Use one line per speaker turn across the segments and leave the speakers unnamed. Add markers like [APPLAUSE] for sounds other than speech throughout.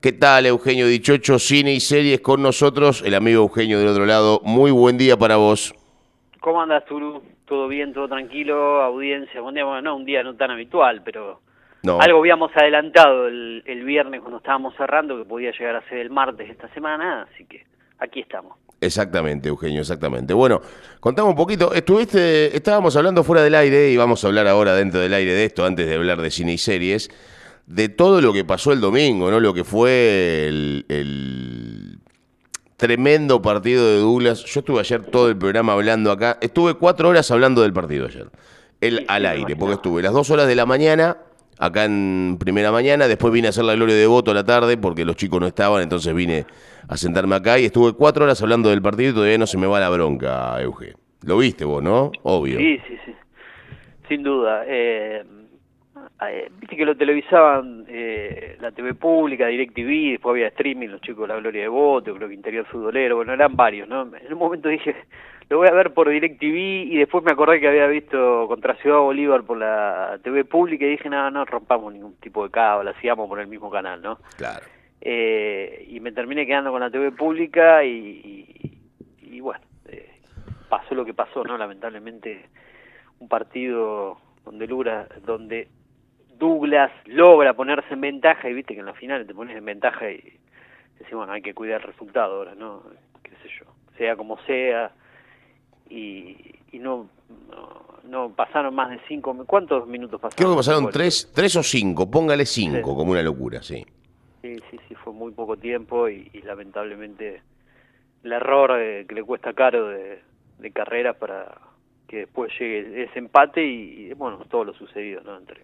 ¿Qué tal, Eugenio Dichocho? Cine y series con nosotros, el amigo Eugenio del otro lado. Muy buen día para vos.
¿Cómo andas, Turu? ¿Todo bien, todo tranquilo? Audiencia, buen día. Bueno, no, un día no tan habitual, pero
No.
algo habíamos adelantado el, el viernes cuando estábamos cerrando, que podía llegar a ser el martes esta semana, así que aquí estamos.
Exactamente, Eugenio, exactamente. Bueno, contame un poquito. Estuviste, estábamos hablando fuera del aire y vamos a hablar ahora dentro del aire de esto, antes de hablar de cine y series, de todo lo que pasó el domingo, ¿no? Lo que fue el, el tremendo partido de Douglas. Yo estuve ayer todo el programa hablando acá. Estuve cuatro horas hablando del partido ayer. El al aire, porque estuve las dos horas de la mañana, acá en primera mañana, después vine a hacer la gloria de voto a la tarde, porque los chicos no estaban, entonces vine a sentarme acá y estuve cuatro horas hablando del partido y todavía no se me va la bronca, Euge. Lo viste vos, ¿no? Obvio.
Sí, sí, sí. Sin duda. Eh, eh, Viste que lo televisaban eh, la TV pública, DirecTV, después había streaming, los chicos de la Gloria de Voto, creo que Interior Futbolero, bueno, eran varios, ¿no? En un momento dije, [LAUGHS] lo voy a ver por DirecTV y después me acordé que había visto contra Ciudad Bolívar por la TV pública y dije, no, no rompamos ningún tipo de cable, sigamos por el mismo canal, ¿no?
Claro.
Eh, y me terminé quedando con la TV pública y, y- y bueno, eh, pasó lo que pasó, ¿no? Lamentablemente un partido donde Lura, donde Douglas logra ponerse en ventaja y viste que en la final te pones en ventaja y decís, bueno, hay que cuidar el resultado ahora, ¿no? Qué sé yo, sea como sea y, y no, no no pasaron más de cinco, ¿cuántos minutos pasaron?
Creo que pasaron tres, tres o cinco, póngale cinco,
Sí.
como una locura, sí.
Sí, sí, sí, fue muy poco tiempo y, y lamentablemente el error eh, que le cuesta caro de, de carrera para que después llegue ese empate y, y, bueno, todo lo sucedido, ¿no? Entre,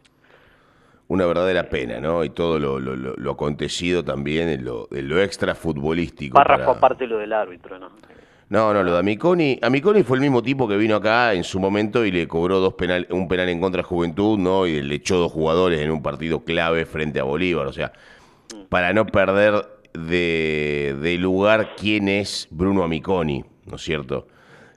Una verdadera pena, ¿no? Y todo lo, lo, lo- lo acontecido también en lo, en lo extra futbolístico.
párrafo
para-
aparte lo del árbitro, ¿no?
No, no, lo de Amiconi. Amiconi fue el mismo tipo que vino acá en su momento y le cobró dos penal, un penal en contra a Juventud, ¿no? Y le echó dos jugadores en un partido clave frente a Bolívar. O sea, para no perder de, de lugar quién es Bruno Amiconi, ¿no es cierto?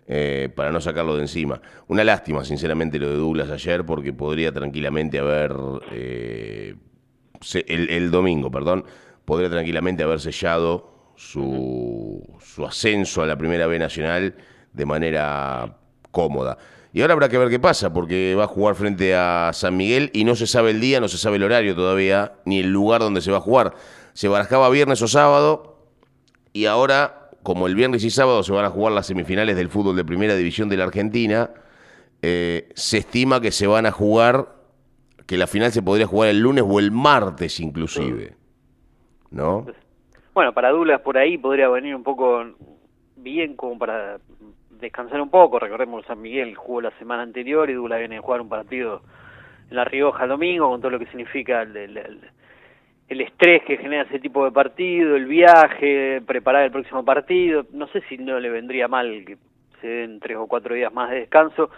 Eh, para no sacarlo de encima. Una lástima, sinceramente, lo de Douglas ayer, porque podría tranquilamente haber. eh, el, el domingo, perdón, podría tranquilamente haber sellado su, su ascenso a la primera B nacional de manera cómoda. Y ahora habrá que ver qué pasa, porque va a jugar frente a San Miguel y no se sabe el día, no se sabe el horario todavía, ni el lugar donde se va a jugar. Se barajaba viernes o sábado, y ahora, como el viernes y sábado se van a jugar las semifinales del fútbol de primera división de la Argentina, eh, se estima que se van a jugar, que la final se podría jugar el lunes o el martes inclusive. ¿No?
Bueno, para Douglas por ahí podría venir un poco bien como para descansar un poco. Recordemos San Miguel jugó la semana anterior y Douglas viene a jugar un partido en La Rioja el domingo con todo lo que significa el, el- el- el estrés que genera ese tipo de partido, el viaje, preparar el próximo partido. No sé si no le vendría mal que se den tres o cuatro días más de descanso.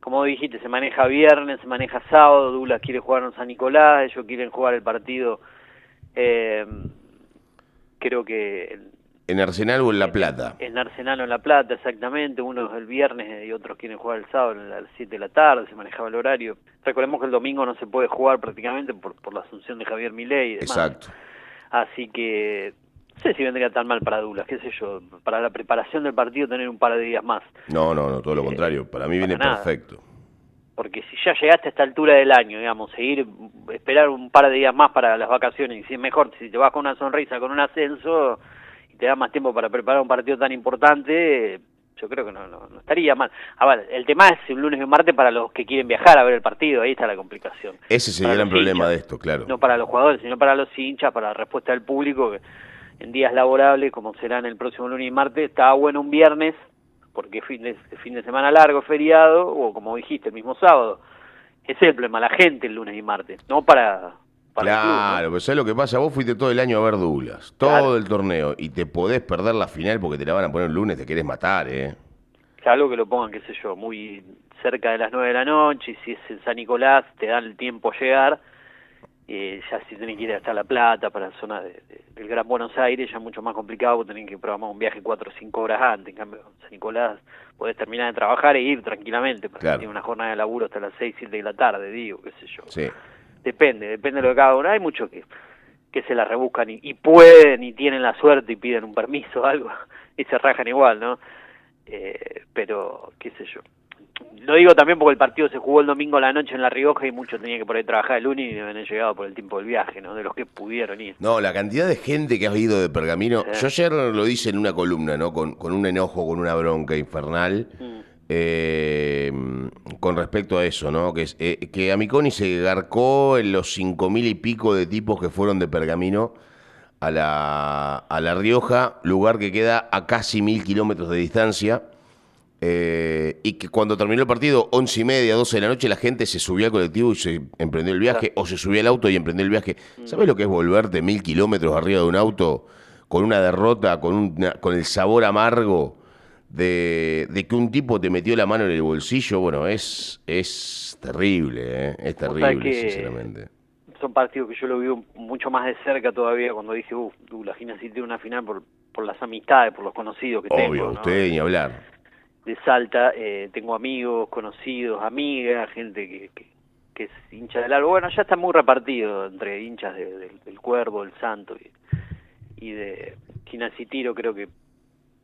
Como dijiste, se maneja viernes, se maneja sábado, Douglas quiere jugar en San Nicolás, ellos quieren jugar el partido... Eh, creo que en-
En Arsenal o en La Plata.
en Arsenal o en La Plata, exactamente, unos el viernes y otros quieren jugar el sábado a las 7 de la tarde, se manejaba el horario. Recordemos que el domingo no se puede jugar prácticamente por, por la asunción de Javier Milei y demás.
Exacto.
Así que no sé si vendría tan mal para Douglas, qué sé yo, para la preparación del partido tener un par de días más.
No, no, no, todo lo contrario. Para mí viene
nada.
perfecto.
Porque si ya llegaste a esta altura del año, digamos, seguir, esperar un par de días más para las vacaciones, y si es mejor, si te vas con una sonrisa, con un ascenso, y te da más tiempo para preparar un partido tan importante, yo creo que no, no, no estaría mal. A ver, el tema es un lunes y un martes para los que quieren viajar a ver el partido, ahí está la complicación.
Ese es el gran problema
hinchas.
de esto, claro.
No para los jugadores, sino para los hinchas, para la respuesta del público, que en días laborables, como serán el próximo lunes y martes, está bueno un viernes, porque fin de, fin de semana largo, feriado, o como dijiste, el mismo sábado. Ese es el problema, la gente el lunes y martes, no para, para el club, ¿no?
Claro, pero ¿sabes lo que pasa? Vos fuiste todo el año a ver Douglas, todo
Claro.
el torneo, y te podés perder la final porque te la van a poner el lunes, te querés matar, ¿eh?
Salvo que lo pongan, qué sé yo, muy cerca de las 9 de la noche, y si es en San Nicolás, te dan el tiempo a llegar, eh, ya si tenés que ir hasta La Plata, para la zona de, de- del Gran Buenos Aires, ya es mucho más complicado, porque tenés que programar un viaje 4 o 5 horas antes, en cambio en San Nicolás podés terminar de trabajar e ir tranquilamente, porque
Claro.
tiene una jornada de laburo hasta las 6, 7 de la tarde, digo, qué sé yo.
Sí.
Depende, depende de lo que cada uno. Hay mucho que, que se la rebuscan y, y, pueden y tienen la suerte y piden un permiso o algo [LAUGHS] y se rajan igual, ¿no? Eh, pero, qué sé yo. Lo digo también porque el partido se jugó el domingo a la noche en La Rioja y muchos tenían que por ahí trabajar el lunes y no habían llegado por el tiempo del viaje, ¿no? De los que pudieron ir.
No, la cantidad de gente que ha ido de Pergamino. Yo ayer lo hice en una columna, ¿no? Con, con un enojo, con una bronca infernal. Mm. Eh, con respecto a eso, ¿no? Que, eh, que Amiconi se garcó en los cinco mil y pico de tipos que fueron de Pergamino a la, a la Rioja, lugar que queda a casi mil kilómetros de distancia. Eh, y que cuando terminó el partido, once y media, doce de la noche, la gente se subió al colectivo y se emprendió el viaje, o se subió al auto y emprendió el viaje. Mm. ¿Sabes lo que es volverte mil kilómetros arriba de un auto con una derrota, con, con el sabor amargo de, que un tipo te metió la mano en el bolsillo? Bueno, es, es terrible, ¿eh? es terrible, sinceramente
son partidos que yo lo vivo mucho más de cerca todavía cuando dije, uff, la gimnasia tiene una final por, por las amistades, por los conocidos que tengo.
Obvio, usted ni hablar.
De Salta, eh, tengo amigos, conocidos, amigas, gente que, que, es hincha del algo. Bueno, ya está muy repartido entre hinchas del Cuervo, del Santo y, y de Gimnasia Tiro, creo que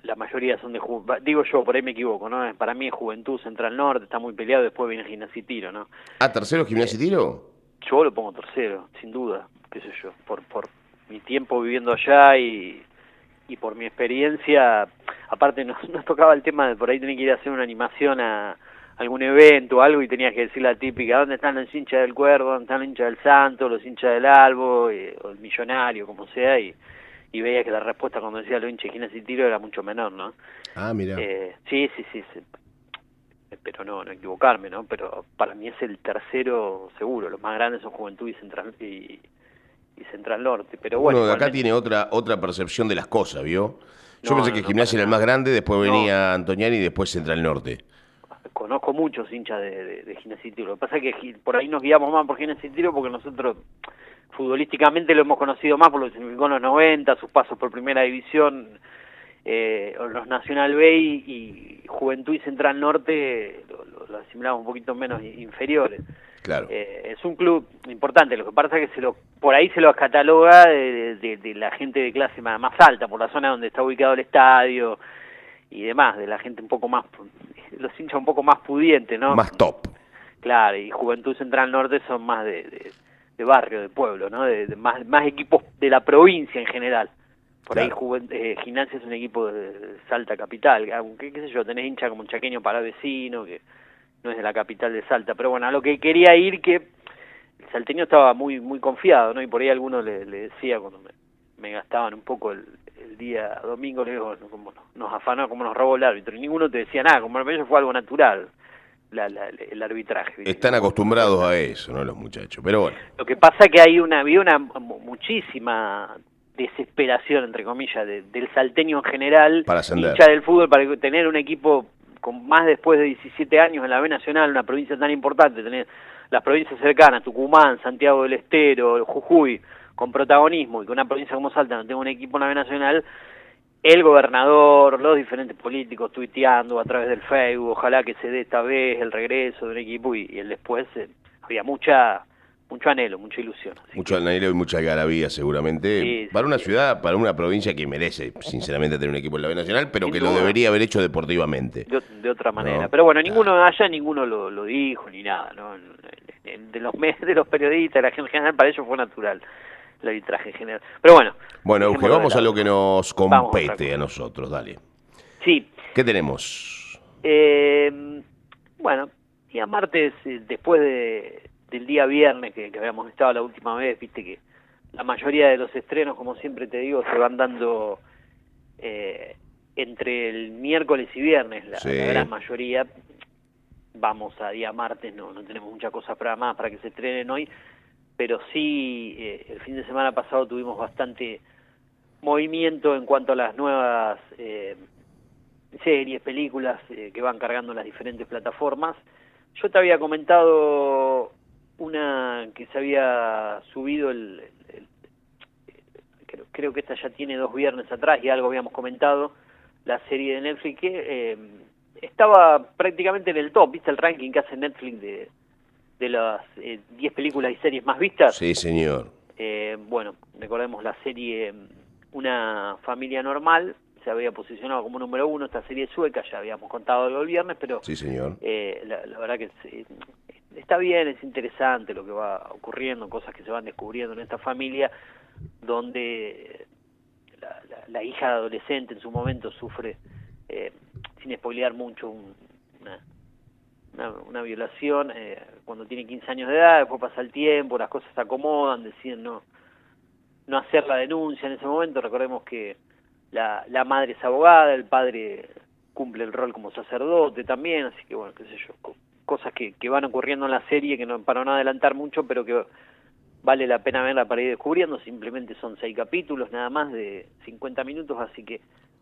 la mayoría son de digo yo por ahí me equivoco no para mí es Juventud Central Norte está muy peleado después viene Gimnasia Tiro no
ah tercero Gimnasia Tiro
yo lo pongo tercero, sin duda, qué sé yo, por, por mi tiempo viviendo allá y, y por mi experiencia, aparte nos, nos tocaba el tema de por ahí tenía que ir a hacer una animación a algún evento o algo y tenías que decir la típica, ¿dónde están los hinchas del Cuervo? ¿Dónde están los hinchas del Santo? ¿Los hinchas del Albo? o el Millonario, como sea, y, y veía que la respuesta cuando decía los hinchas de y Tiro era mucho menor, ¿no?
Ah, mira.
Eh, sí, sí, sí, sí, pero no, no equivocarme, ¿no? Pero para mí es el tercero seguro, los más grandes son Juventud y Central y, Central Norte, pero bueno.
Bueno, acá tiene otra otra percepción de las cosas, ¿vio? Yo pensé que Gimnasia era el más grande, después venía Antoniani y después Central Norte.
Conozco muchos hinchas de, de, Gimnasia y Tiro. Lo que pasa es que por ahí nos guiamos más por Gimnasia y Tiro porque nosotros futbolísticamente lo hemos conocido más por lo que significó en los 90, sus pasos por primera división, eh, los Nacional B y, Juventud y Central Norte lo, asimilamos un poquito menos inferiores.
Claro.
Eh, es un club importante, lo que pasa es que se lo, por ahí se lo cataloga de, la gente de clase más, alta, por la zona donde está ubicado el estadio y demás, de la gente un poco más, [LAUGHS] los hinchas un poco más pudientes, ¿no?
Más top.
Claro, y Juventud Central Norte son más de, de, barrio, de pueblo, ¿no? De, más, más equipos de la provincia en general. Por ahí eh, Gimnasia es un equipo de Salta Capital, aunque qué sé yo, tenés hincha como un chaqueño para vecino, que no es de la capital de Salta, pero bueno, a lo que quería ir que el salteño estaba muy muy confiado, ¿no? Y por ahí alguno le, decía cuando me, gastaban un poco el, día domingo, le digo, como nos afanó, como nos robó el árbitro, y ninguno te decía nada, como ellos fue algo natural. El arbitraje.
Están acostumbrados a eso, ¿no? Los muchachos, pero bueno.
Lo que pasa es que hay una, había una muchísima desesperación, entre comillas, del salteño en general,
para
hincha del fútbol, para tener un equipo con más después de 17 años en la B Nacional, una provincia tan importante, tener las provincias cercanas, Tucumán, Santiago del Estero, Jujuy, con protagonismo, y que una provincia como Salta no tenga un equipo en la B Nacional, el gobernador, los diferentes políticos tuiteando a través del Facebook, ojalá que se dé esta vez el regreso de un equipo, y, el después eh, había mucha mucho anhelo, mucha ilusión.
mucho anhelo y mucha garabía seguramente. para una ciudad, para una provincia que merece, sinceramente, tener un equipo en la B Nacional, pero que lo debería haber hecho deportivamente.
De, otra manera. Pero bueno, ninguno allá, ninguno lo, dijo ni nada. ¿no? De los [LAUGHS] de los periodistas, la gente general, para ellos fue natural el arbitraje general. Pero bueno.
Bueno, Euge, vamos a lo que nos compete a, nosotros, dale.
Sí.
¿Qué tenemos?
Eh, bueno, día martes, eh, después de del día viernes que, habíamos estado la última vez, viste que la mayoría de los estrenos, como siempre te digo, se van dando eh, entre el miércoles y viernes, la, gran mayoría. Vamos a día martes, no, no tenemos muchas cosas para más para que se estrenen hoy, pero sí, eh, el fin de semana pasado tuvimos bastante movimiento en cuanto a las nuevas eh, series, películas que van cargando las diferentes plataformas. Yo te había comentado una que se había subido el, creo, que esta ya tiene dos viernes atrás y algo habíamos comentado la serie de Netflix que eh, estaba prácticamente en el top viste el ranking que hace Netflix de, de las 10 eh, películas y series más vistas
sí señor
Eh, bueno, recordemos la serie mm, Una familia normal, se había posicionado como número uno esta serie sueca, ya habíamos contado el viernes, pero
sí, señor.
Eh, la, verdad que está bien, es interesante lo que va ocurriendo, cosas que se van descubriendo en esta familia, donde la, hija adolescente en su momento sufre, eh, sin spoilear mucho, una, una, violación eh, cuando tiene 15 años de edad, después pasa el tiempo, las cosas se acomodan, deciden no, no hacer la denuncia en ese momento, recordemos que la, la madre es abogada, el padre cumple el rol como sacerdote también, así que bueno, qué sé yo, cosas que, que van ocurriendo en la serie que no para no adelantar mucho, pero que vale la pena verla para ir descubriendo, simplemente son seis capítulos nada más de 50 minutos, así que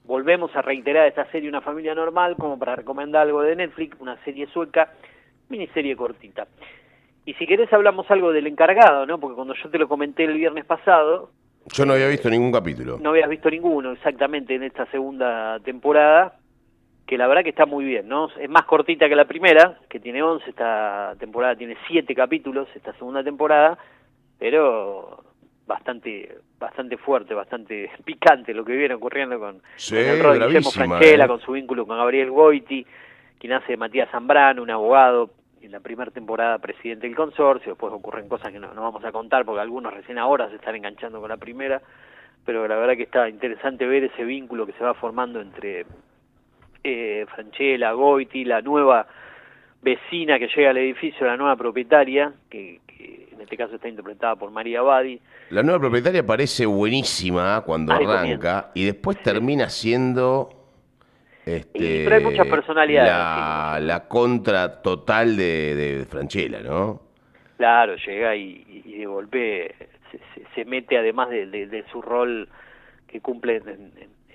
volvemos a reiterar esta serie Una familia normal como para recomendar algo de Netflix, una serie sueca, miniserie cortita. Y si querés hablamos algo del encargado, ¿no? Porque cuando yo te lo comenté el viernes pasado,
yo no había visto ningún capítulo.
No habías visto ninguno, exactamente, en esta segunda temporada, que la verdad que está muy bien, ¿no? Es más cortita que la primera, que tiene 11, esta temporada tiene 7 capítulos, esta segunda temporada, pero bastante bastante fuerte, bastante [LAUGHS] picante lo que viene ocurriendo con,
el rol Guillermo
Franchella,
¿eh?
con su vínculo con Gabriel Goiti, quien hace de Matías Zambrano, un abogado en la primera temporada presidente del consorcio, después ocurren cosas que no, no, vamos a contar porque algunos recién ahora se están enganchando con la primera, pero la verdad que está interesante ver ese vínculo que se va formando entre eh, Franchella, Goiti, la nueva vecina que llega al edificio, la nueva propietaria, que, en este caso está interpretada por María Badi.
La nueva propietaria parece buenísima cuando arranca y después termina siendo este,
pero hay muchas personalidades.
La, contra total de, de Franchella, ¿no?
Claro, llega y, de golpe se, mete, además de, su rol que cumple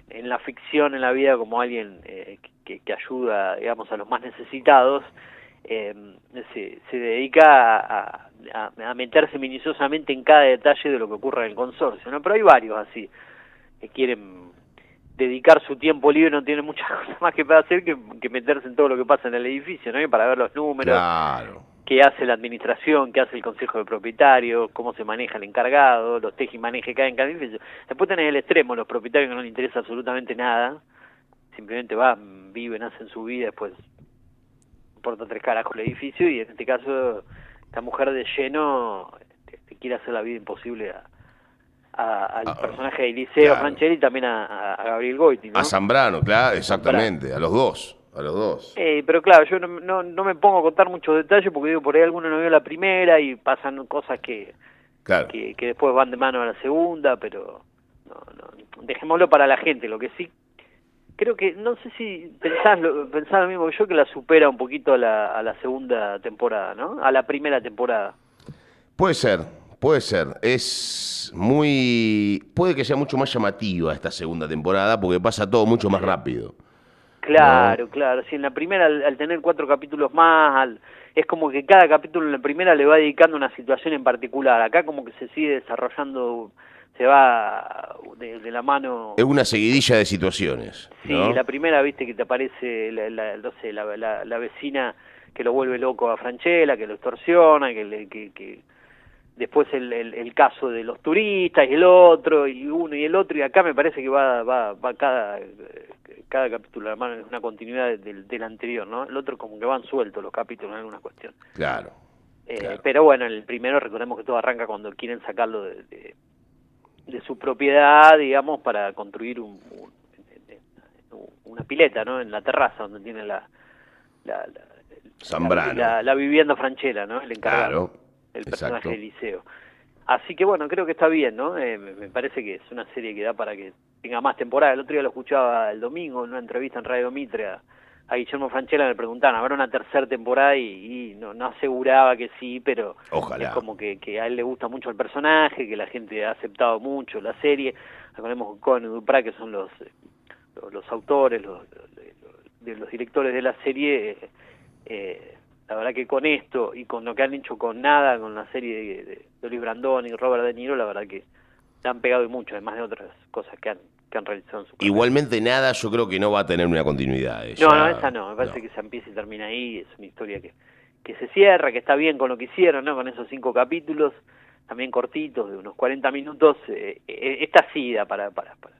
en, la ficción, en la vida, como alguien eh, que, ayuda, digamos, a los más necesitados, eh, se, dedica a, a, meterse minuciosamente en cada detalle de lo que ocurre en el consorcio, ¿no? Pero hay varios así que quieren dedicar su tiempo libre no tiene muchas [LAUGHS] cosas más que para hacer que, meterse en todo lo que pasa en el edificio, ¿no? para ver los números, qué hace la administración, qué hace el consejo de propietarios, cómo se maneja el encargado, los teje y maneje cada en cada edificio. Después tenés el extremo, los propietarios que no les interesa absolutamente nada, simplemente van, viven, hacen su vida, después importa tres caras con el edificio y en este caso esta mujer de lleno te quiere hacer la vida imposible a al ah, personaje de Eliseo Franchella y también a, Gabriel Goiti,
A Zambrano, claro, exactamente, a los dos. A los dos.
Eh, pero claro, yo no, no, me pongo a contar muchos detalles porque digo, por ahí alguno no vio la primera y pasan cosas que, que, después van de mano a la segunda, pero no, no, dejémoslo para la gente. Lo que sí, creo que, no sé si pensás lo, pensás lo mismo que yo, que la supera un poquito a la, a la segunda temporada, ¿no? A la primera temporada.
Puede ser, Puede ser, es muy... Puede que sea mucho más llamativa esta segunda temporada porque pasa todo mucho más rápido.
Claro, claro. Si en la primera, al, tener cuatro capítulos más, es como que cada capítulo en la primera le va dedicando una situación en particular. Acá como que se sigue desarrollando, se va de, la mano...
Es una seguidilla de situaciones.
Sí, la primera, viste, que te aparece, la, la, la, vecina que lo vuelve loco a Franchella, que lo extorsiona, que, le, que, que después el, el, caso de los turistas y el otro y uno y el otro y acá me parece que va va, va cada cada capítulo además es una continuidad del, del anterior no el otro como que van sueltos los capítulos en alguna cuestión.
Claro,
eh, pero bueno el primero recordemos que todo arranca cuando quieren sacarlo de, de, su propiedad digamos para construir un, una pileta no en la terraza donde tiene la la, la, la, vivienda franchera no el encargado claro el personaje de Liceo. Así que bueno, creo que está bien, ¿no? Eh, me parece que es una serie que da para que tenga más temporada. El otro día lo escuchaba el domingo en una entrevista en Radio Mitre a, Guillermo Franchella, me preguntaban, ¿habrá una tercera temporada? Y, no, no, aseguraba que sí, pero es como que, que, a él le gusta mucho el personaje, que la gente ha aceptado mucho la serie. Recordemos con y Duprat, que son los, los, autores, los, los, los, directores de la serie, eh, la verdad que con esto y con lo que han hecho con nada, con la serie de, de, de Luis Brandón y Robert De Niro, la verdad que se han pegado mucho, además de otras cosas que han, que han realizado en su
Igualmente nada, yo creo que no va a tener una continuidad.
No, no, esa no, me parece que se empieza y termina ahí, es una historia que, que se cierra, que está bien con lo que hicieron, ¿no? Con esos cinco capítulos, también cortitos, de unos 40 minutos, eh, eh, esta sida para, para, para,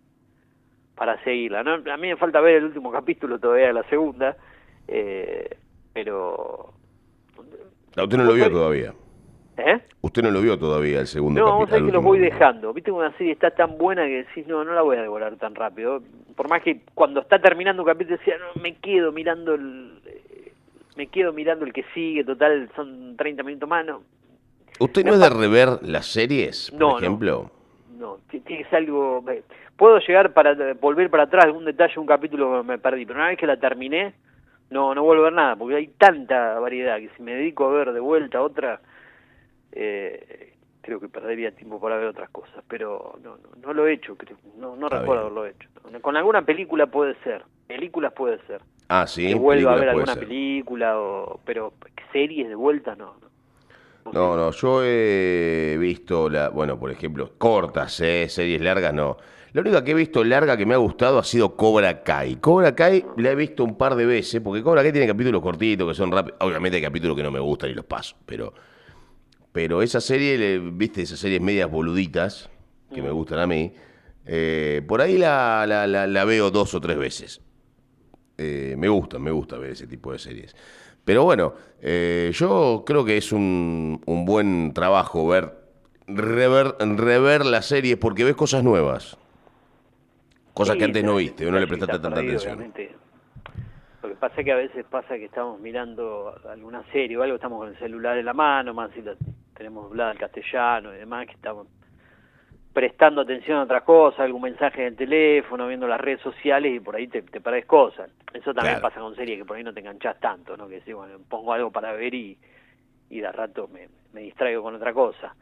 para seguirla. ¿no? A mí me falta ver el último capítulo todavía de la segunda, eh, pero...
usted no lo vio todavía.
¿Eh?
Usted no lo vio todavía el segundo
no, vos sabés que lo voy dejando. Viste una serie está tan buena que decís, no, no la voy a devorar tan rápido. Por más que cuando está terminando un capítulo decía, no, me quedo mirando el... Me quedo mirando el que sigue, total, son 30 minutos más, no.
¿Usted no es de rever las series, por
no,
ejemplo?
No, no, tiene que ser algo... Puedo llegar para volver para atrás algún detalle, un capítulo que me perdí, pero una vez que la terminé, no, no vuelvo a ver nada, porque hay tanta variedad que si me dedico a ver de vuelta otra eh, creo que perdería tiempo para ver otras cosas, pero no, no, no lo he hecho, creo, no, no recuerdo haberlo hecho. Con alguna película puede ser, películas puede ser.
Ah, sí.
Que vuelva a ver alguna película, o, pero series de vuelta no.
No, no, yo he visto, la, bueno, por ejemplo, cortas, ¿eh? series largas, no. La única que he visto larga que me ha gustado ha sido Cobra Kai. Cobra Kai la he visto un par de veces, porque Cobra Kai tiene capítulos cortitos que son rápidos. Obviamente hay capítulos que no me gustan y los paso, pero pero esa serie, viste, esas series medias boluditas, que me mm. gustan a mí, eh, por ahí la, la, la, veo dos o tres veces. Eh, me gusta, me gusta ver ese tipo de series. Pero bueno, eh, yo creo que es un, un buen trabajo ver, rever, rever las series porque ves cosas nuevas. Cosas que antes no viste, o no le prestaste tanta atención.
Lo que pasa es que a veces pasa que estamos mirando alguna serie o algo, estamos con el celular en la mano, más si lo tenemos hablado en castellano y demás, que estamos prestando atención a otras cosas, algún mensaje en el teléfono, viendo las redes sociales y por ahí te, te perdés cosas. Eso también pasa con series que por ahí no te enganchás tanto, ¿no? Que si, bueno, pongo algo para ver y, y de rato me, me distraigo con otra cosa.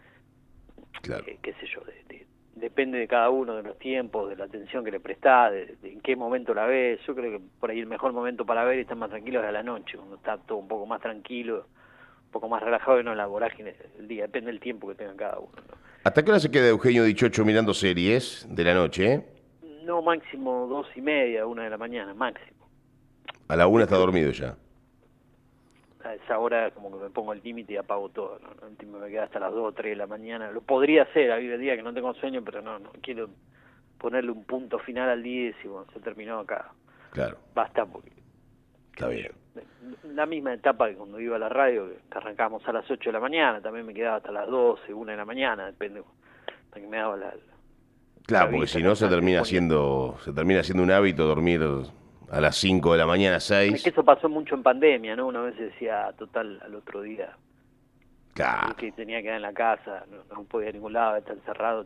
Claro.
Eh, qué sé yo, de, depende de cada uno, de los tiempos, de la atención que le prestás, de, en qué momento la ves. Yo creo que por ahí el mejor momento para ver y estar más tranquilo es a la noche, cuando está todo un poco más tranquilo, poco más relajado y no en la vorágine del día. Depende del tiempo que tenga cada uno.
¿Hasta qué hora se queda Eugenio Dichocho mirando series de la noche?
No, máximo dos y media, una de la mañana, máximo.
A la una está dormido ya
a esa hora como que me pongo el límite y apago todo, ¿no? me queda hasta las 2 o 3 de la mañana. Lo podría hacer, hay día que no tengo sueño, pero no, no quiero ponerle un punto final al día y decir, bueno, se terminó acá.
Claro.
Basta porque...
Está bien.
La misma etapa que cuando iba a la radio, que arrancábamos a las 8 de la mañana, también me quedaba hasta las 12, 1 de la mañana, depende de que me daba la...
claro, porque si no se termina siendo se termina siendo un hábito dormir a las 5 de la mañana, 6.
Es que eso pasó mucho en pandemia, ¿no? Una vez decía, total, al otro día.
Claro.
Que tenía que quedar en la casa, no, podía ir a ningún lado, estar encerrado.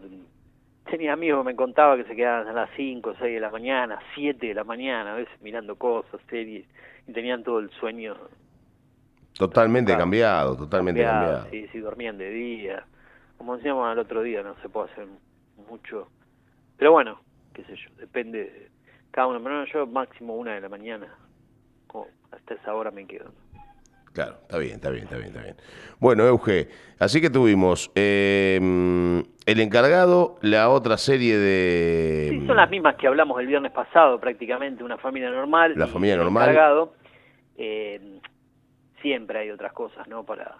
Tenía amigos que me contaba que se quedaban a las 5, 6 de la mañana, 7 de la mañana, a veces mirando cosas, series, y tenían todo el sueño.
Totalmente cambiado, totalmente cambiado.
Sí, sí, dormían de día. Como decíamos al otro día, no se puede hacer mucho. Pero bueno, qué sé yo, depende cada uno, pero yo máximo una de la mañana, hasta esa hora me quedo.
Claro, está bien, está bien, está bien, está bien. Bueno, Euge, así que tuvimos eh, El Encargado, la otra serie de...
Sí, son las mismas que hablamos el viernes pasado prácticamente, Una Familia Normal.
La Familia Normal.
El Encargado. Eh, siempre hay otras cosas, ¿no? Para...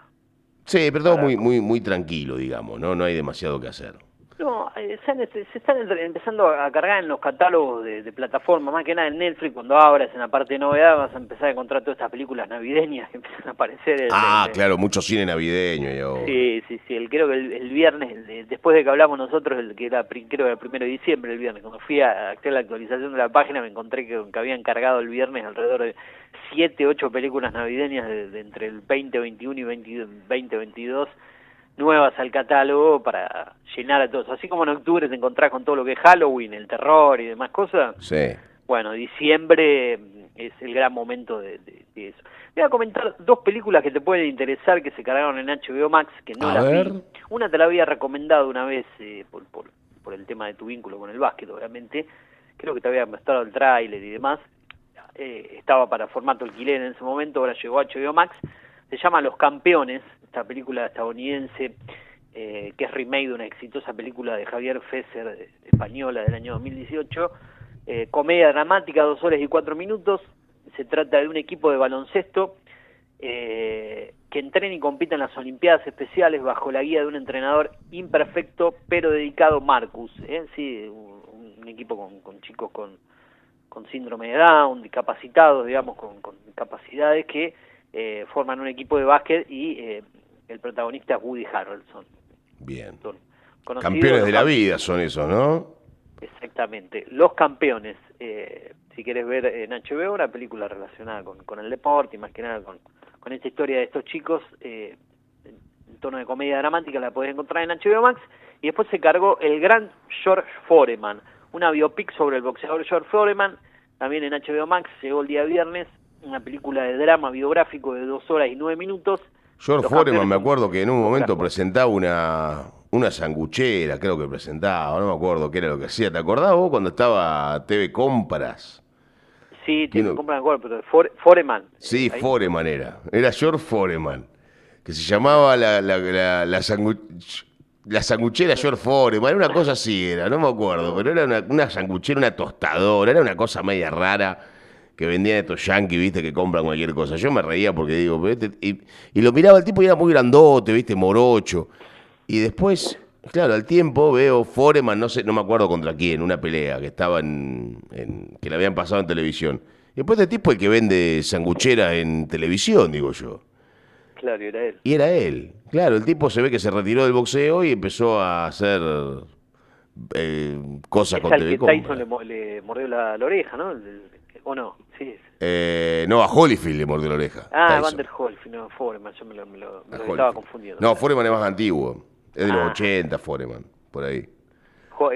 Sí, pero todo muy, muy, muy tranquilo, digamos, ¿no? No hay demasiado que hacer.
No, eh, se, están empezando a cargar en los catálogos de, de plataformas, más que nada en Netflix, cuando abras en la parte de novedad vas a empezar a encontrar todas estas películas navideñas que [LAUGHS] empiezan a aparecer.
ah, claro, mucho cine navideño. Yo.
Sí, sí, sí, el, creo que el, viernes, después de que hablamos nosotros, el que era, creo que el primero de diciembre, el viernes, cuando fui a hacer la actualización de la página me encontré que, habían cargado el viernes alrededor de 7, 8 películas navideñas de, entre el 2021 y 2022 nuevas al catálogo para llenar a todos. Así como en octubre te encontrás con todo lo que es Halloween, el terror y demás cosas.
Sí.
Bueno, diciembre es el gran momento de, eso. Voy a comentar dos películas que te pueden interesar que se cargaron en HBO Max, que no las vi. Una te la había recomendado una vez eh, por, por, por, el tema de tu vínculo con el básquet, obviamente. Creo que te había mostrado el tráiler y demás. Eh, estaba para formato alquiler en ese momento, ahora llegó a HBO Max. Se llama Los Campeones, esta película estadounidense eh, que es remake de una exitosa película de Javier Fesser, española del año 2018, eh, comedia dramática, dos horas y cuatro minutos, se trata de un equipo de baloncesto eh, que entrena y compita en las Olimpiadas Especiales bajo la guía de un entrenador imperfecto pero dedicado, Marcus. ¿eh? Sí, un, equipo con, chicos con, con síndrome de Down, discapacitados, digamos, con, capacidades que eh, forman un equipo de básquet y eh, el protagonista es Woody Harrelson.
Bien. Campeones de la vida son esos, ¿no?
Exactamente. Los campeones. Eh, si quieres ver en HBO una película relacionada con, con el deporte y más que nada con, con esta historia de estos chicos eh, en tono de comedia dramática, la podés encontrar en HBO Max. Y después se cargó el gran George Foreman, una biopic sobre el boxeador George Foreman, también en HBO Max, llegó el día viernes, una película de drama biográfico de dos horas y nueve minutos.
George Foreman, me acuerdo que en un momento presentaba una, una sanguchera, creo que presentaba, no me acuerdo qué era lo que hacía. ¿Te acordás vos cuando estaba TV Compras?
Sí, TV Compras, me acuerdo, pero Foreman.
Sí, Foreman era. Era George Foreman, que se llamaba la, la, la, la la sanguchera George Foreman, era una cosa así, era, no me acuerdo, pero era una, una sanguchera, una tostadora, era una cosa media rara que vendían estos yankees, viste, que compran cualquier cosa. Yo me reía porque digo, este, y, y, lo miraba el tipo y era muy grandote, viste, morocho. Y después, claro, al tiempo veo Foreman, no sé, no me acuerdo contra quién, una pelea que estaba en, que le habían pasado en televisión. Y después este tipo el que vende sanguchera en televisión, digo yo.
Claro, y era él.
Y era él. Claro, el tipo se ve que se retiró del boxeo y empezó a hacer eh, cosas con
TV Tyson le, mordió la, oreja, ¿no? ¿O no? Sí.
Eh, no, a Holyfield le mordió la oreja.
Ah, Vander Holyfield, no, Foreman, yo me lo, me lo, estaba confundiendo.
No, Foreman es más antiguo. Es de los 80, ah. Foreman, por ahí.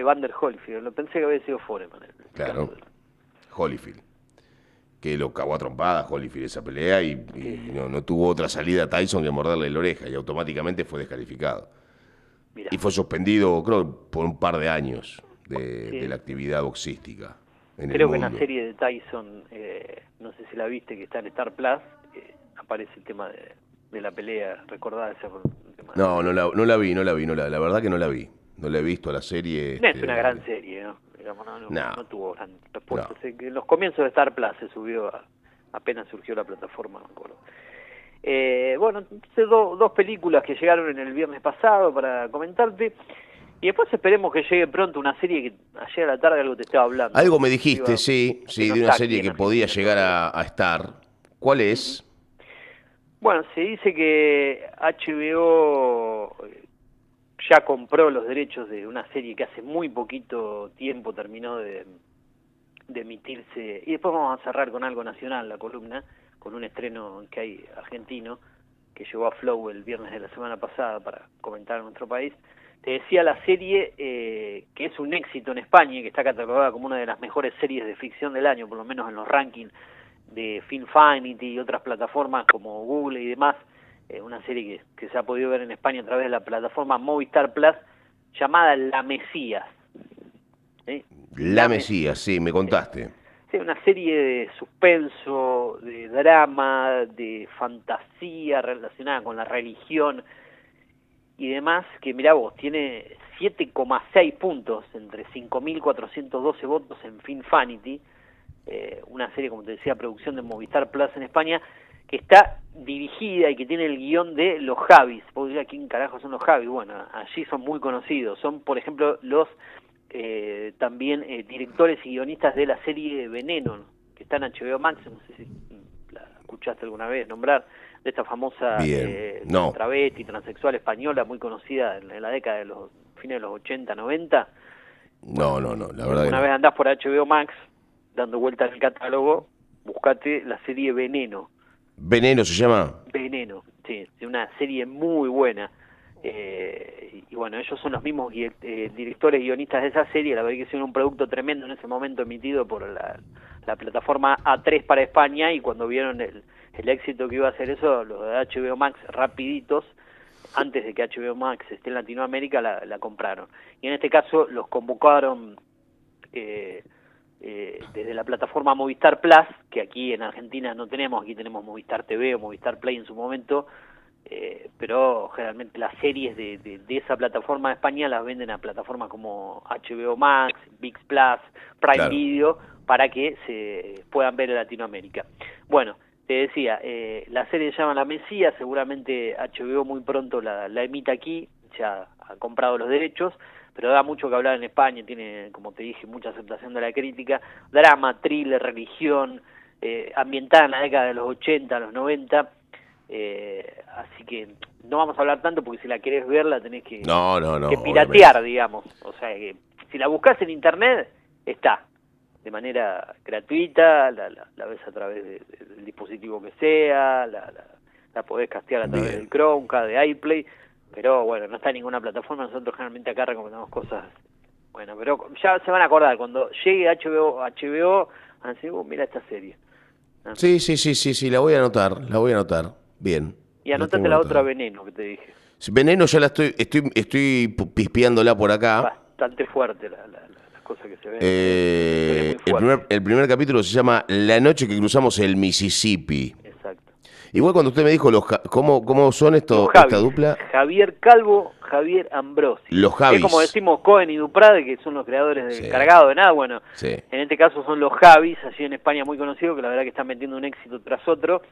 Vander Holyfield, lo pensé que había sido Foreman.
Claro. Holyfield que lo cagó a trompada Holyfield esa pelea y, no, tuvo otra salida a Tyson que morderle la oreja y automáticamente fue descalificado. Y fue suspendido, creo, por un par de años de, la actividad boxística.
Creo que en la serie de Tyson, eh, no sé si la viste, que está en Star Plus, eh, aparece el tema de, la pelea, recordada esa
No, no la, no la vi, no la vi, no la, la verdad que no la vi. No la he visto a la serie.
No es este, una gran serie, ¿no? no, tuvo gran respuesta. En los comienzos de Star Plus se subió, apenas surgió la plataforma, me acuerdo. Eh, bueno, entonces dos películas que llegaron en el viernes pasado para comentarte. Y después esperemos que llegue pronto una serie que ayer a la tarde algo te estaba hablando.
Algo me dijiste, sí, sí, de una serie que podía llegar a, a, estar. ¿Cuál es?
Bueno, se dice que HBO ya compró los derechos de una serie que hace muy poquito tiempo terminó de, emitirse. Y después vamos a cerrar con algo nacional, la columna, con un estreno que hay argentino, que llegó a Flow el viernes de la semana pasada para comentar en nuestro país. Te decía la serie eh, que es un éxito en España, que está catalogada como una de las mejores series de ficción del año, por lo menos en los rankings de Finfinity y otras plataformas como Google y demás, eh, una serie que, se ha podido ver en España a través de la plataforma Movistar Plus, llamada La Mesías.
La Mesías, sí, me contaste.
Sí, una serie de suspenso, de drama, de fantasía relacionada con la religión y demás, que mira vos, tiene 7,6 puntos entre 5.412 votos en Finfanity, eh, una serie, como te decía, producción de Movistar Plus en España, que está dirigida y que tiene el guion de los Javis. ¿Podría quién carajo son los Javis? Bueno, allí son muy conocidos. Son, por ejemplo, los eh, también eh, directores y guionistas de la serie Veneno, que está en HBO Max. No sé si la escuchaste alguna vez nombrar, de esta famosa
eh,
travesti, transexual española, muy conocida en, la década de los fines de los 80, 90.
No, no, no, la verdad.
Una vez andás por HBO Max, dando vuelta en el catálogo, buscate la serie Veneno
Veneno se llama.
Veneno, sí, una serie muy buena. Eh, y bueno, ellos son los mismos eh, directores y guionistas de esa serie, la verdad que es un producto tremendo en ese momento emitido por la, plataforma A3 para España y cuando vieron el, el éxito que iba a hacer eso, los de HBO Max rapiditos, antes de que HBO Max esté en Latinoamérica, la, la compraron. Y en este caso los convocaron eh, eh, desde la plataforma Movistar Plus, que aquí en Argentina no tenemos, aquí tenemos Movistar TV o Movistar Play en su momento, eh, pero generalmente las series de, de, esa plataforma de España las venden a plataformas como HBO Max, VIX Plus, Prime Video, para que se puedan ver en Latinoamérica. Bueno, te decía, eh, la serie se llama La Mesía, seguramente HBO muy pronto la, la emita aquí, ya ha comprado los derechos, pero da mucho que hablar en España, tiene, como te dije, mucha aceptación de la crítica, drama, thriller, religión, eh, ambientada en la década de los 80, los 90, eh, así que no vamos a hablar tanto porque si la querés ver la tenés que,
No, no, no.
que piratear,
obviamente.
digamos, o sea que si la buscas en internet, está, de manera gratuita, la, la, la ves a través de- de- del dispositivo que sea, la, la, la podés castear a través
Bien.
del Chromecast, de iPlay, pero bueno, no está en ninguna plataforma, nosotros generalmente acá recomendamos cosas, bueno, pero ya se van a acordar, cuando llegue HBO, HBO van a decir, "Uh, mira esta serie.
Sí, sí, sí, sí, sí, la voy a anotar, la voy a anotar. Bien.
Y anotate la otra veneno que te dije.
Veneno ya la estoy, estoy, estoy pispeándola por acá.
Bastante fuerte la, la- cosas que se ven.
Eh, el, primer, el primer capítulo se llama La noche que cruzamos el Mississippi.
Exacto.
Igual cuando usted me dijo los cómo, cómo son esto,
Los
esta dupla,
Javier Calvo, Javier Ambrosi.
Los
Es
Javis.
como decimos Cohen y Duprade, que son los creadores del
Sí.
cargado de nada. Bueno,
Sí.
en este caso son los Javis, allí en España muy conocidos, que la verdad que están metiendo un éxito tras otro.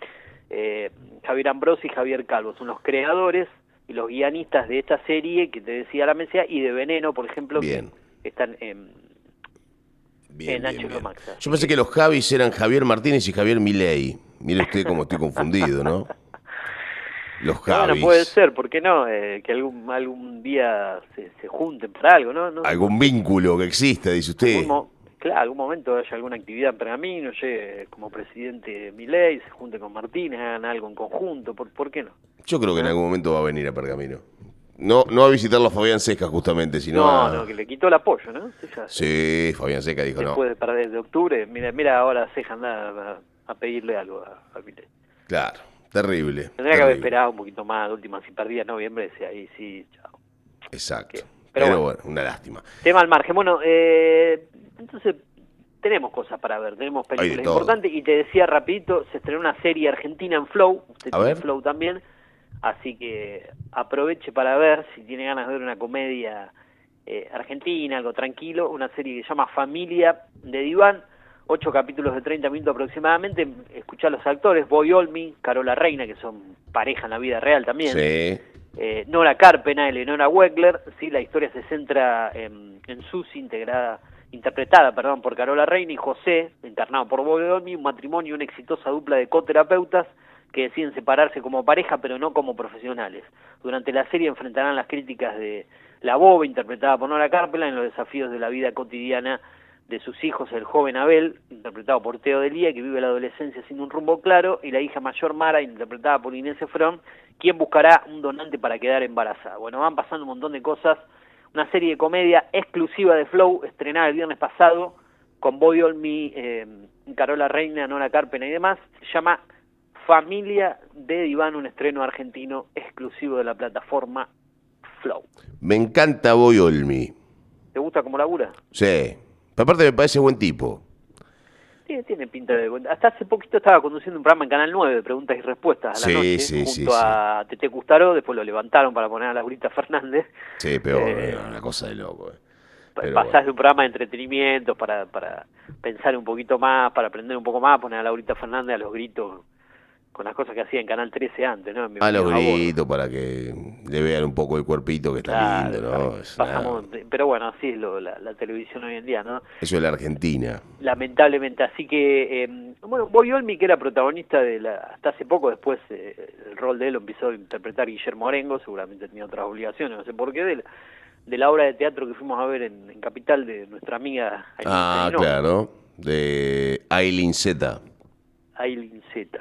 Eh, Javier Ambrosi y Javier Calvo son los creadores y los guionistas de esta serie que te decía la Mesía y de Veneno, por ejemplo,
Bien.
que están en...
bien, bien, bien. Yo pensé que los Javis eran Javier Martínez y Javier Milei. Mire usted cómo estoy confundido, ¿no? [LAUGHS] Los Javis.
Bueno, puede ser, ¿por qué no? Eh, que algún algún día se, se junten para algo, ¿no? no
Algún vínculo que exista, dice usted.
algún claro, algún momento haya alguna actividad en Pergamino, llegue como presidente Milei, se junte con Martínez, hagan algo en conjunto, ¿por, por qué no?
Yo creo que en algún momento va a venir a Pergamino. No, no a visitarlo a Fabián Seca justamente, sino
No,
a...
no, que le quitó el apoyo, ¿no? Sí,
Fabián Seca dijo no.
Después de perder de octubre, mira, mira ahora Ceja anda a, a pedirle algo a, a Milei.
Claro, terrible.
Tendría que haber esperado un poquito más, de última, si perdía noviembre, decía ahí sí, chao.
Exacto.
Que-
Pero,
pero
bueno, una lástima.
Tema al margen. Bueno, eh, entonces tenemos cosas para ver, tenemos películas importantes y te decía rapidito, se estrenó una serie argentina en Flow, usted
A
tiene
ver.
Flow también, así que aproveche para ver, si tiene ganas de ver una comedia eh, argentina, algo tranquilo, una serie que se llama Familia de Diván, ocho capítulos de 30 minutos aproximadamente, escuchar los actores, Boy Olmi, Carola Reina, que son pareja en la vida real también,
Sí.
eh, Nora Carpena, Eleonora Weckler, sí, la historia se centra en, en Susi, integrada, interpretada perdón, por Carola Reina y José, internado por Bogomi, un matrimonio y una exitosa dupla de coterapeutas que deciden separarse como pareja pero no como profesionales. Durante la serie enfrentarán las críticas de la Boba, interpretada por Nora Carpena, en los desafíos de la vida cotidiana de sus hijos, el joven Abel, interpretado por Teo Delía, que vive la adolescencia sin un rumbo claro, y la hija mayor Mara, interpretada por Inés Efron, quien buscará un donante para quedar embarazada. Bueno, van pasando un montón de cosas. Una serie de comedia exclusiva de Flow, estrenada el viernes pasado, con Boy Olmi, eh, Carola Reina, Nora Carpena y demás. Se llama Familia de Diván, un estreno argentino exclusivo de la plataforma Flow.
Me encanta Boy Olmi.
¿Te gusta cómo labura?
Sí. Pero aparte me parece buen tipo.
Tiene, tiene pinta de... Hasta hace poquito estaba conduciendo un programa en Canal 9 de preguntas y respuestas a la
Sí,
noche,
sí,
junto
sí,
a Tete Custaró, después lo levantaron para poner a Laurita Fernández.
Sí, pero
Eh,
una cosa de loco. eh. Pero
pasás
bueno.
de un programa de entretenimiento para, para pensar un poquito más, para aprender un poco más, poner a Laurita Fernández a los gritos con las cosas que hacía en Canal 13 antes, ¿no? Mi
A los gritos para que le vean un poco el cuerpito que está
Claro,
lindo. ¿no? Es
Pasamos-
una-
pero bueno, así es lo, la, la televisión hoy en día, ¿no?
Eso es la Argentina.
Lamentablemente, así que, eh, bueno, Boy Olmi, que era protagonista de la, hasta hace poco, después eh, el rol de él lo empezó a interpretar Guillermo Arengo, seguramente tenía otras obligaciones, no sé por qué, de la, de la obra de teatro que fuimos a ver en, en Capital de nuestra amiga Aileen
Ah, claro. De Aileen Z.
Aileen Z,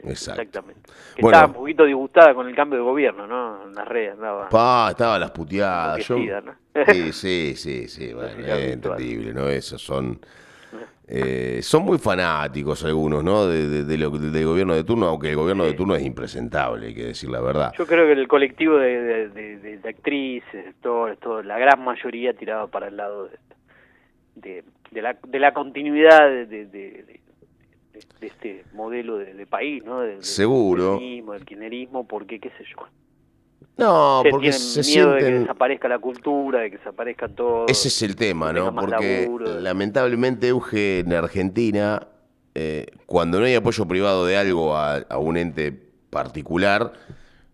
Exacto.
exactamente. Que
Bueno.
estaba un poquito disgustada con el cambio de gobierno, ¿no? En las redes andaba.
Pa, estaba las puteadas. Yo...
enloquecida, ¿no?
Sí, [LAUGHS] sí, sí. Bueno, es entendible, ¿no? Esos son. eh, son muy fanáticos algunos, ¿no? De, de- de lo- del gobierno de turno, aunque el gobierno de turno es impresentable, hay que decir la verdad.
Yo creo que el colectivo de, de, actrices, todo, todo, la gran mayoría tiraba para el lado de, de, de la, de la continuidad de, de, este modelo de, de país, ¿no?
Seguro.
Del kirchnerismo, del kirchnerismo, porque, qué sé yo.
No,
Se
porque
tienen
se
miedo de que desaparezca la cultura, de que desaparezca todo.
Ese es el tema, ¿no? Porque
laburo.
lamentablemente, Euge, en Argentina, eh, cuando no hay apoyo privado de algo a, un ente particular,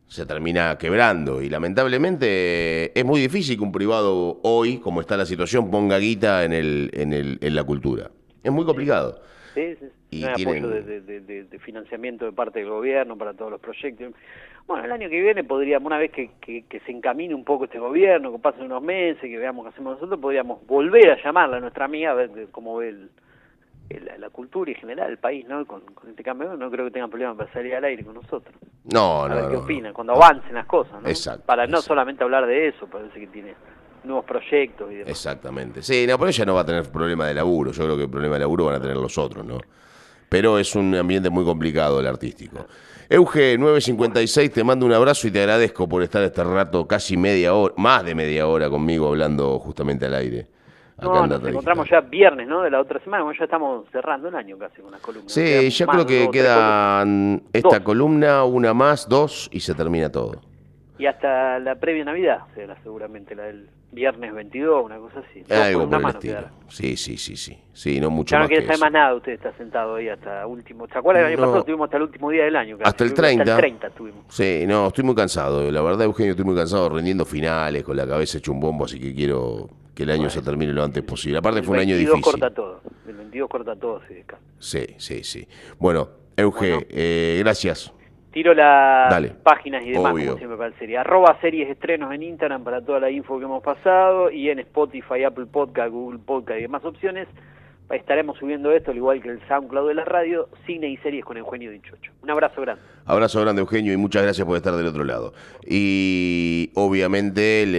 se termina quebrando. Y lamentablemente es muy difícil que un privado hoy, como está la situación, ponga guita en, el, en, el, en la cultura. Es muy complicado.
Sí, sí. Y no hay apoyo de, financiamiento de parte del gobierno para todos los proyectos. Bueno, el año que viene podríamos, una vez que, que, se encamine un poco este gobierno, que pasen unos meses, que veamos qué hacemos nosotros, podríamos volver a llamarla a nuestra amiga a ver cómo ve el, la, cultura y en general el país, ¿no? Con, este cambio no creo que tengan problema para salir al aire con nosotros.
No,
a
no.
Ver qué opinan, cuando avancen las cosas, ¿no? Exacto, para no solamente hablar de eso, parece que tiene nuevos proyectos y demás.
Exactamente. Sí, no, pero ella no va a tener problema de laburo. Yo creo que el problema de laburo van a tener los otros, ¿no? Pero es un ambiente muy complicado el artístico. Euge 956, te mando un abrazo y te agradezco por estar este rato, casi media hora, más de media hora conmigo hablando justamente al aire.
no, nos encontramos ya viernes, ¿no? De la otra semana, ya estamos cerrando el año casi con las columnas.
Sí, ya creo que quedan esta columna, una más, dos y se termina todo.
Y hasta la previa Navidad será seguramente la del viernes 22, una cosa así.
Algo por el estilo. Sí, sí, sí, sí. Sí, no mucho
ya
no
quiere saber más nada, usted está sentado ahí hasta último. ¿Se acuerdan? El año pasado estuvimos hasta el último día del año.
Hasta el 30.
Hasta el 30 estuvimos.
Sí, no, estoy muy cansado. La verdad, Eugenio, estoy muy cansado rendiendo finales, con la cabeza hecho un bombo, así que quiero que el año se termine lo antes posible. Aparte fue un año difícil.
El 22 corta todo. El 22 corta todo, sí.
Sí, sí, sí. Bueno, Euge, Eh, gracias.
Tiro las páginas y demás, como siempre parecería. Arroba series estrenos en Instagram para toda la info que hemos pasado y en Spotify, Apple Podcast, Google Podcast y demás opciones. Estaremos subiendo esto, al igual que el SoundCloud de la radio, cine y series con Eugenio Dichocho. Un abrazo grande.
Abrazo grande, Eugenio, y muchas gracias por estar del otro lado. Y obviamente le